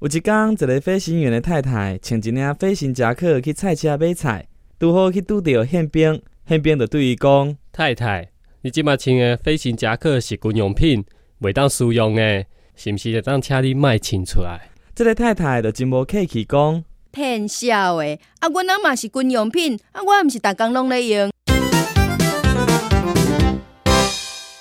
有一天，一个飞行员的太太穿一件飞行夹克去菜市买菜，拄好去拄到宪兵，宪兵就对伊讲：“太太，你即马穿的飞行夹克是军用品，袂当使用的，是毋是？会当请你卖穿出来。”这个太太就真无客气讲：“骗笑的，啊，阮阿嘛是军用品，啊，我毋是逐工拢咧用，